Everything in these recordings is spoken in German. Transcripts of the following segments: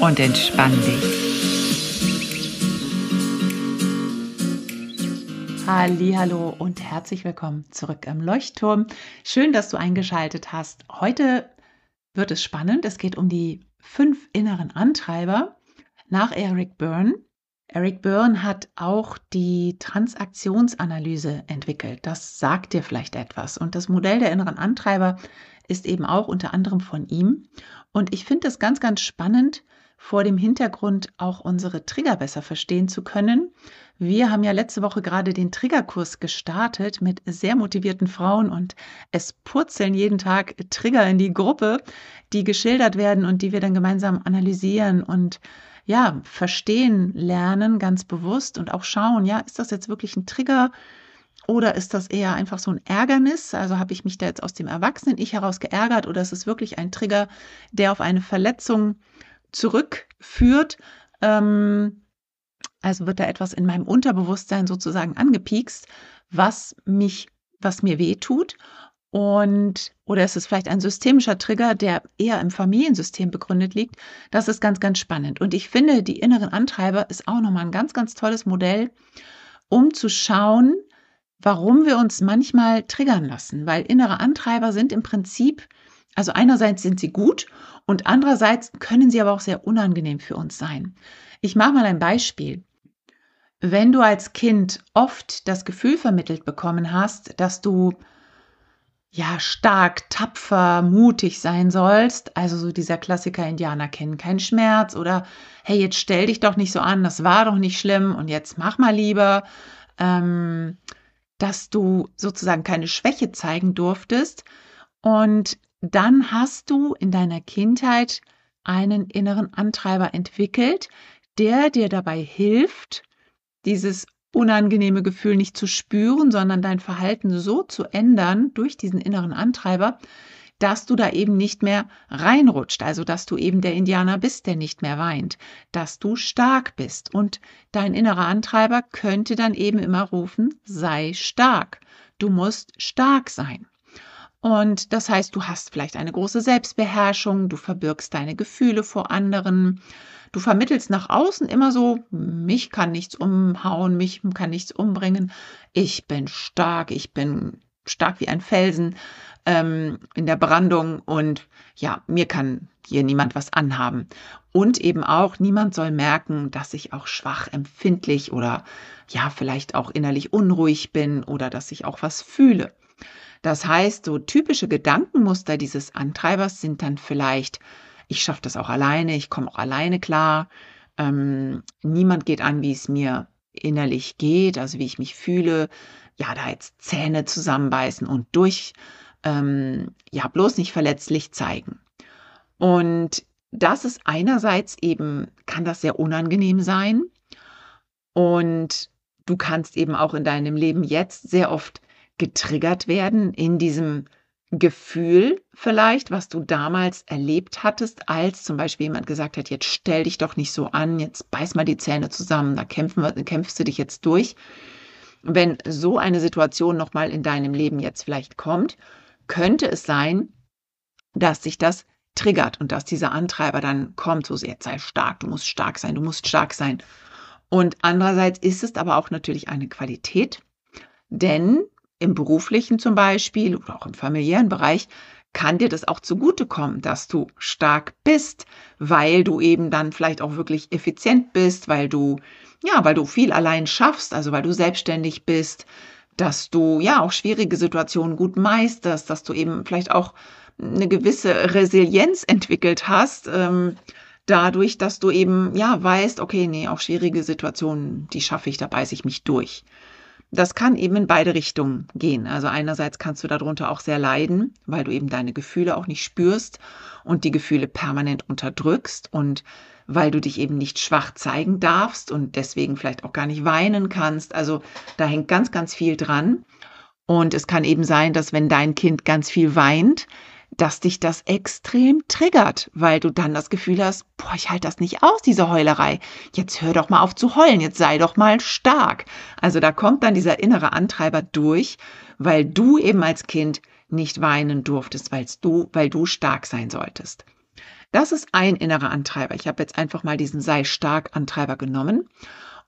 und entspann dich. Hallo und herzlich willkommen zurück im Leuchtturm. Schön, dass du eingeschaltet hast. Heute wird es spannend. Es geht um die fünf inneren Antreiber nach Eric Byrne. Eric Byrne hat auch die Transaktionsanalyse entwickelt. Das sagt dir vielleicht etwas. Und das Modell der inneren Antreiber ist eben auch unter anderem von ihm. Und ich finde es ganz, ganz spannend, vor dem Hintergrund auch unsere Trigger besser verstehen zu können. Wir haben ja letzte Woche gerade den Triggerkurs gestartet mit sehr motivierten Frauen und es purzeln jeden Tag Trigger in die Gruppe, die geschildert werden und die wir dann gemeinsam analysieren und ja, verstehen lernen ganz bewusst und auch schauen, ja, ist das jetzt wirklich ein Trigger? Oder ist das eher einfach so ein Ärgernis? Also habe ich mich da jetzt aus dem Erwachsenen-Ich heraus geärgert oder ist es wirklich ein Trigger, der auf eine Verletzung zurückführt. Ähm, also wird da etwas in meinem Unterbewusstsein sozusagen angepiekst, was mich, was mir weh tut. Und, oder ist es vielleicht ein systemischer Trigger, der eher im Familiensystem begründet liegt? Das ist ganz, ganz spannend. Und ich finde, die inneren Antreiber ist auch nochmal ein ganz, ganz tolles Modell, um zu schauen, warum wir uns manchmal triggern lassen. Weil innere Antreiber sind im Prinzip, also einerseits sind sie gut und andererseits können sie aber auch sehr unangenehm für uns sein. Ich mache mal ein Beispiel. Wenn du als Kind oft das Gefühl vermittelt bekommen hast, dass du ja stark, tapfer, mutig sein sollst, also so dieser Klassiker Indianer kennen keinen Schmerz oder hey, jetzt stell dich doch nicht so an, das war doch nicht schlimm und jetzt mach mal lieber, ähm, dass du sozusagen keine Schwäche zeigen durftest und dann hast du in deiner Kindheit einen inneren Antreiber entwickelt, der dir dabei hilft, dieses unangenehme Gefühl nicht zu spüren, sondern dein Verhalten so zu ändern durch diesen inneren Antreiber, dass du da eben nicht mehr reinrutscht, also dass du eben der Indianer bist, der nicht mehr weint, dass du stark bist. Und dein innerer Antreiber könnte dann eben immer rufen, sei stark, du musst stark sein. Und das heißt, du hast vielleicht eine große Selbstbeherrschung, du verbirgst deine Gefühle vor anderen, du vermittelst nach außen immer so, mich kann nichts umhauen, mich kann nichts umbringen, ich bin stark, ich bin stark wie ein Felsen ähm, in der Brandung und ja, mir kann hier niemand was anhaben. Und eben auch, niemand soll merken, dass ich auch schwach, empfindlich oder ja, vielleicht auch innerlich unruhig bin oder dass ich auch was fühle. Das heißt, so typische Gedankenmuster dieses Antreibers sind dann vielleicht, ich schaffe das auch alleine, ich komme auch alleine klar, ähm, niemand geht an, wie es mir innerlich geht, also wie ich mich fühle, ja, da jetzt Zähne zusammenbeißen und durch, ähm, ja, bloß nicht verletzlich zeigen. Und das ist einerseits eben, kann das sehr unangenehm sein und du kannst eben auch in deinem Leben jetzt sehr oft getriggert werden in diesem Gefühl vielleicht, was du damals erlebt hattest, als zum Beispiel jemand gesagt hat, jetzt stell dich doch nicht so an, jetzt beiß mal die Zähne zusammen, da kämpfen wir, kämpfst du dich jetzt durch. Wenn so eine Situation nochmal in deinem Leben jetzt vielleicht kommt, könnte es sein, dass sich das triggert und dass dieser Antreiber dann kommt, so jetzt sei stark, du musst stark sein, du musst stark sein. Und andererseits ist es aber auch natürlich eine Qualität, denn im beruflichen zum Beispiel oder auch im familiären Bereich kann dir das auch zugutekommen, dass du stark bist, weil du eben dann vielleicht auch wirklich effizient bist, weil du, ja, weil du viel allein schaffst, also weil du selbstständig bist, dass du ja auch schwierige Situationen gut meisterst, dass du eben vielleicht auch eine gewisse Resilienz entwickelt hast, ähm, dadurch, dass du eben ja weißt, okay, nee, auch schwierige Situationen, die schaffe ich, da beiße ich mich durch. Das kann eben in beide Richtungen gehen. Also einerseits kannst du darunter auch sehr leiden, weil du eben deine Gefühle auch nicht spürst und die Gefühle permanent unterdrückst und weil du dich eben nicht schwach zeigen darfst und deswegen vielleicht auch gar nicht weinen kannst. Also da hängt ganz, ganz viel dran. Und es kann eben sein, dass wenn dein Kind ganz viel weint, dass dich das extrem triggert, weil du dann das Gefühl hast, boah, ich halte das nicht aus, diese Heulerei. Jetzt hör doch mal auf zu heulen, jetzt sei doch mal stark. Also da kommt dann dieser innere Antreiber durch, weil du eben als Kind nicht weinen durftest, weil du, weil du stark sein solltest. Das ist ein innerer Antreiber. Ich habe jetzt einfach mal diesen sei stark Antreiber genommen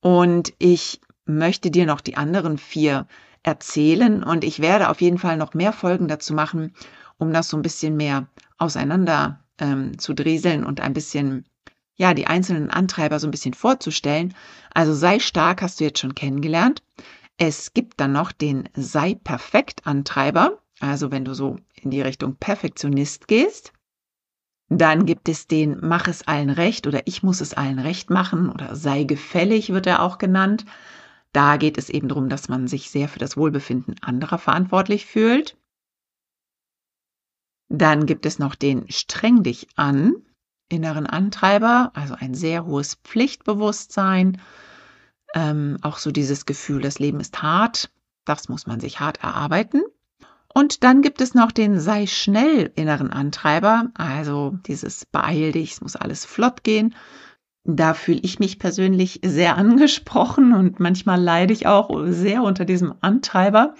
und ich möchte dir noch die anderen vier erzählen und ich werde auf jeden Fall noch mehr Folgen dazu machen, um das so ein bisschen mehr auseinander ähm, zu drieseln und ein bisschen, ja, die einzelnen Antreiber so ein bisschen vorzustellen. Also sei stark hast du jetzt schon kennengelernt. Es gibt dann noch den sei perfekt Antreiber. Also wenn du so in die Richtung Perfektionist gehst. Dann gibt es den mach es allen recht oder ich muss es allen recht machen oder sei gefällig wird er auch genannt. Da geht es eben darum, dass man sich sehr für das Wohlbefinden anderer verantwortlich fühlt. Dann gibt es noch den streng dich an, inneren Antreiber, also ein sehr hohes Pflichtbewusstsein, ähm, auch so dieses Gefühl, das Leben ist hart, das muss man sich hart erarbeiten. Und dann gibt es noch den sei schnell inneren Antreiber, also dieses beeil dich, es muss alles flott gehen. Da fühle ich mich persönlich sehr angesprochen und manchmal leide ich auch sehr unter diesem Antreiber.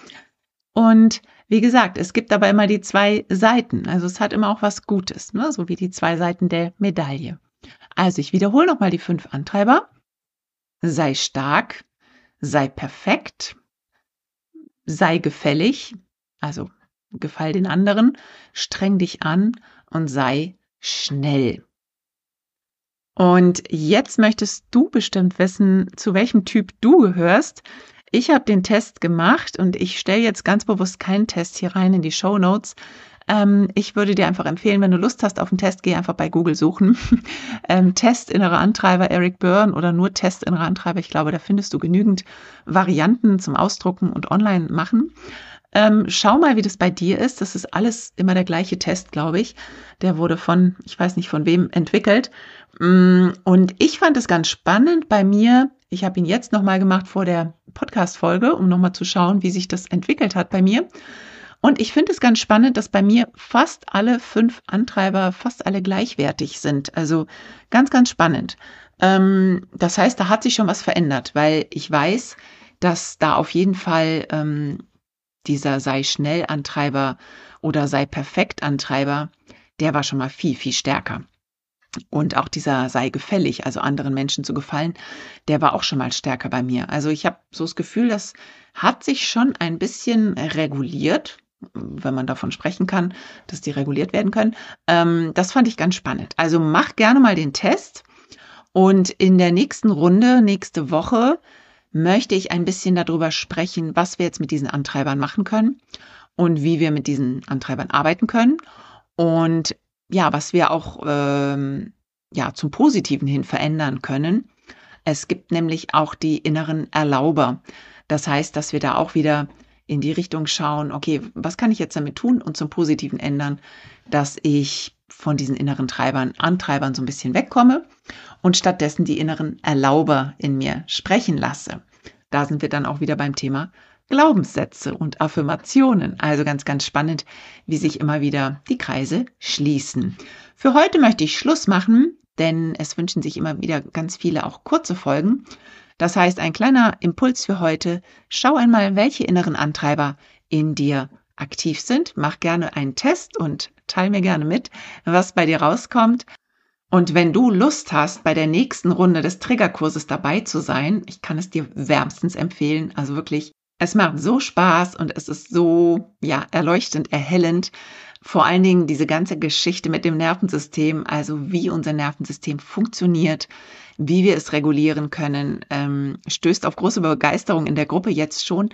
Und wie gesagt, es gibt aber immer die zwei Seiten. Also es hat immer auch was Gutes, ne? so wie die zwei Seiten der Medaille. Also ich wiederhole nochmal die fünf Antreiber. Sei stark, sei perfekt, sei gefällig, also gefall den anderen, streng dich an und sei schnell. Und jetzt möchtest du bestimmt wissen, zu welchem Typ du gehörst. Ich habe den Test gemacht und ich stelle jetzt ganz bewusst keinen Test hier rein in die Show Notes. Ähm, ich würde dir einfach empfehlen, wenn du Lust hast auf einen Test, geh einfach bei Google suchen. ähm, Test innere Antreiber Eric Byrne oder nur Test innere Antreiber. Ich glaube, da findest du genügend Varianten zum Ausdrucken und online machen. Ähm, schau mal, wie das bei dir ist. Das ist alles immer der gleiche Test, glaube ich. Der wurde von, ich weiß nicht von wem, entwickelt. Mm, und ich fand es ganz spannend bei mir. Ich habe ihn jetzt nochmal gemacht vor der Podcast-Folge, um nochmal zu schauen, wie sich das entwickelt hat bei mir. Und ich finde es ganz spannend, dass bei mir fast alle fünf Antreiber fast alle gleichwertig sind. Also ganz, ganz spannend. Ähm, das heißt, da hat sich schon was verändert, weil ich weiß, dass da auf jeden Fall ähm, dieser sei schnell Antreiber oder sei perfekt Antreiber, der war schon mal viel, viel stärker. Und auch dieser sei gefällig, also anderen Menschen zu gefallen, der war auch schon mal stärker bei mir. Also ich habe so das Gefühl, das hat sich schon ein bisschen reguliert, wenn man davon sprechen kann, dass die reguliert werden können. Ähm, das fand ich ganz spannend. Also mach gerne mal den Test. Und in der nächsten Runde, nächste Woche, möchte ich ein bisschen darüber sprechen, was wir jetzt mit diesen Antreibern machen können und wie wir mit diesen Antreibern arbeiten können und ja, was wir auch ähm, ja zum Positiven hin verändern können. Es gibt nämlich auch die inneren Erlauber. Das heißt, dass wir da auch wieder in die Richtung schauen, okay, was kann ich jetzt damit tun und zum Positiven ändern, dass ich von diesen inneren Treibern, Antreibern so ein bisschen wegkomme und stattdessen die inneren Erlauber in mir sprechen lasse. Da sind wir dann auch wieder beim Thema Glaubenssätze und Affirmationen. Also ganz, ganz spannend, wie sich immer wieder die Kreise schließen. Für heute möchte ich Schluss machen, denn es wünschen sich immer wieder ganz viele auch kurze Folgen. Das heißt, ein kleiner Impuls für heute. Schau einmal, welche inneren Antreiber in dir aktiv sind. Mach gerne einen Test und teil mir gerne mit, was bei dir rauskommt. Und wenn du Lust hast, bei der nächsten Runde des Triggerkurses dabei zu sein, ich kann es dir wärmstens empfehlen. Also wirklich, es macht so Spaß und es ist so, ja, erleuchtend, erhellend. Vor allen Dingen diese ganze Geschichte mit dem Nervensystem, also wie unser Nervensystem funktioniert, wie wir es regulieren können, ähm, stößt auf große Begeisterung in der Gruppe jetzt schon.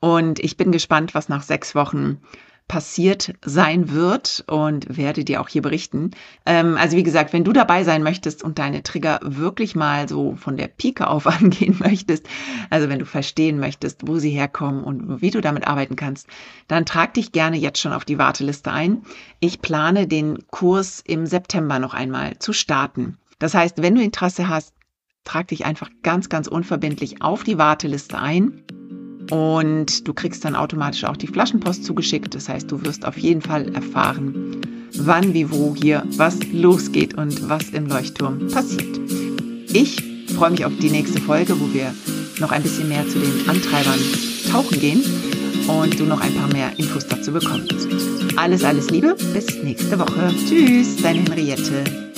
Und ich bin gespannt, was nach sechs Wochen passiert sein wird und werde dir auch hier berichten. Ähm, also wie gesagt, wenn du dabei sein möchtest und deine Trigger wirklich mal so von der Pike auf angehen möchtest, also wenn du verstehen möchtest, wo sie herkommen und wie du damit arbeiten kannst, dann trag dich gerne jetzt schon auf die Warteliste ein. Ich plane den Kurs im September noch einmal zu starten. Das heißt, wenn du Interesse hast, trag dich einfach ganz, ganz unverbindlich auf die Warteliste ein. Und du kriegst dann automatisch auch die Flaschenpost zugeschickt. Das heißt, du wirst auf jeden Fall erfahren, wann, wie, wo hier was losgeht und was im Leuchtturm passiert. Ich freue mich auf die nächste Folge, wo wir noch ein bisschen mehr zu den Antreibern tauchen gehen und du noch ein paar mehr Infos dazu bekommst. Alles, alles Liebe, bis nächste Woche. Tschüss, deine Henriette.